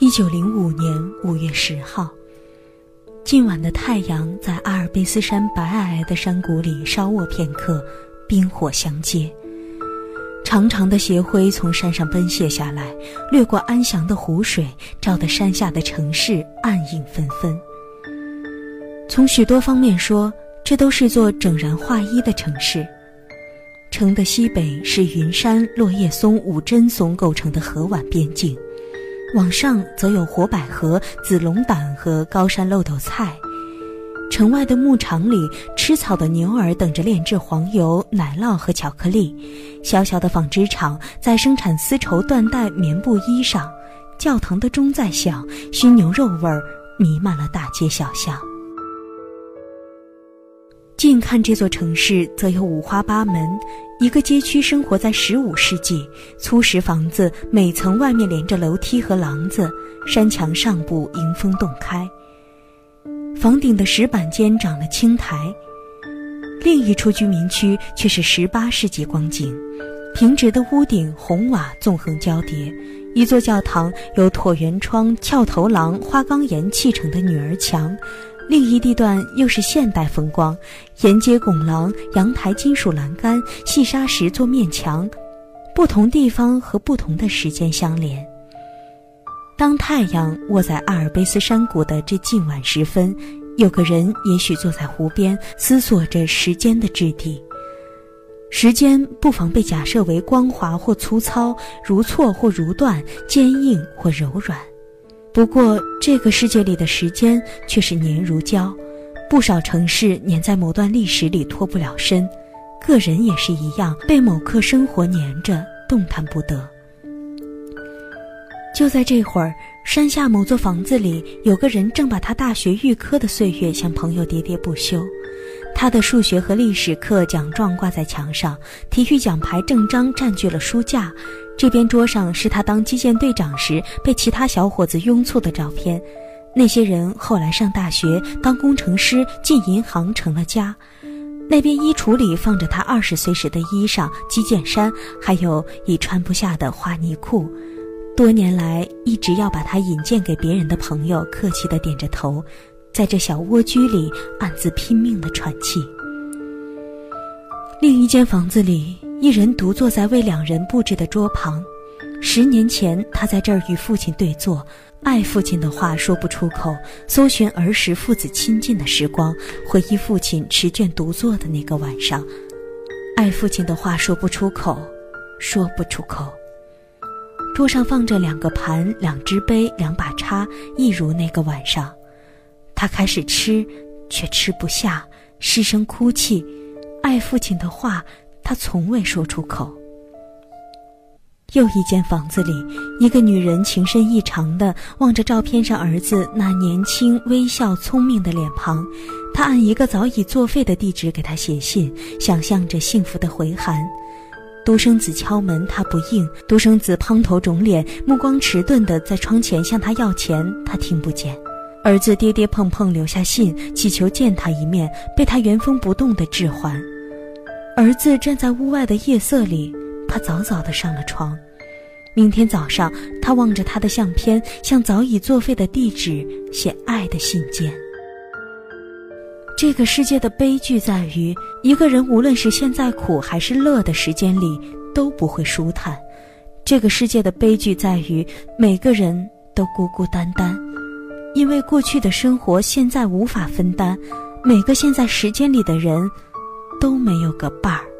一九零五年五月十号，今晚的太阳在阿尔卑斯山白皑皑的山谷里稍卧片刻，冰火相接。长长的斜晖从山上奔泻下来，掠过安详的湖水，照得山下的城市暗影纷纷。从许多方面说，这都是座整然划一的城市。城的西北是云山、落叶松、五针松构成的河湾边境。往上则有火百合、紫龙胆和高山漏斗菜。城外的牧场里，吃草的牛儿等着炼制黄油、奶酪和巧克力。小小的纺织厂在生产丝绸、缎带、棉布衣裳。教堂的钟在响，熏牛肉味儿弥漫了大街小巷。近看这座城市，则有五花八门。一个街区生活在十五世纪，粗石房子，每层外面连着楼梯和廊子，山墙上部迎风洞开。房顶的石板间长了青苔。另一处居民区却是十八世纪光景，平直的屋顶，红瓦纵横交叠，一座教堂由椭圆窗、翘头廊、花岗岩砌成的女儿墙。另一地段又是现代风光，沿街拱廊、阳台、金属栏杆、细砂石做面墙，不同地方和不同的时间相连。当太阳卧在阿尔卑斯山谷的这近晚时分，有个人也许坐在湖边，思索着时间的质地。时间不妨被假设为光滑或粗糙，如错或如断，坚硬或柔软。不过，这个世界里的时间却是黏如胶，不少城市粘在某段历史里脱不了身，个人也是一样，被某刻生活粘着，动弹不得。就在这会儿，山下某座房子里，有个人正把他大学预科的岁月向朋友喋喋不休。他的数学和历史课奖状挂在墙上，体育奖牌正章占据了书架。这边桌上是他当击剑队长时被其他小伙子拥簇的照片，那些人后来上大学、当工程师、进银行成了家。那边衣橱里放着他二十岁时的衣裳、击剑衫，还有已穿不下的花呢裤。多年来一直要把他引荐给别人的朋友，客气地点着头，在这小蜗居里暗自拼命地喘气。另一间房子里。一人独坐在为两人布置的桌旁，十年前他在这儿与父亲对坐，爱父亲的话说不出口，搜寻儿时父子亲近的时光，回忆父亲持卷独坐的那个晚上，爱父亲的话说不出口，说不出口。桌上放着两个盘、两只杯、两把叉，一如那个晚上。他开始吃，却吃不下，失声哭泣，爱父亲的话。他从未说出口。又一间房子里，一个女人情深意长地望着照片上儿子那年轻、微笑、聪明的脸庞。她按一个早已作废的地址给他写信，想象着幸福的回函。独生子敲门，他不应；独生子胖头肿脸，目光迟钝地在窗前向他要钱，他听不见。儿子跌跌碰碰留下信，祈求见他一面，被他原封不动地置还。儿子站在屋外的夜色里，他早早的上了床。明天早上，他望着他的相片，向早已作废的地址写爱的信件。这个世界的悲剧在于，一个人无论是现在苦还是乐的时间里，都不会舒坦。这个世界的悲剧在于，每个人都孤孤单单，因为过去的生活现在无法分担。每个现在时间里的人。都没有个伴儿。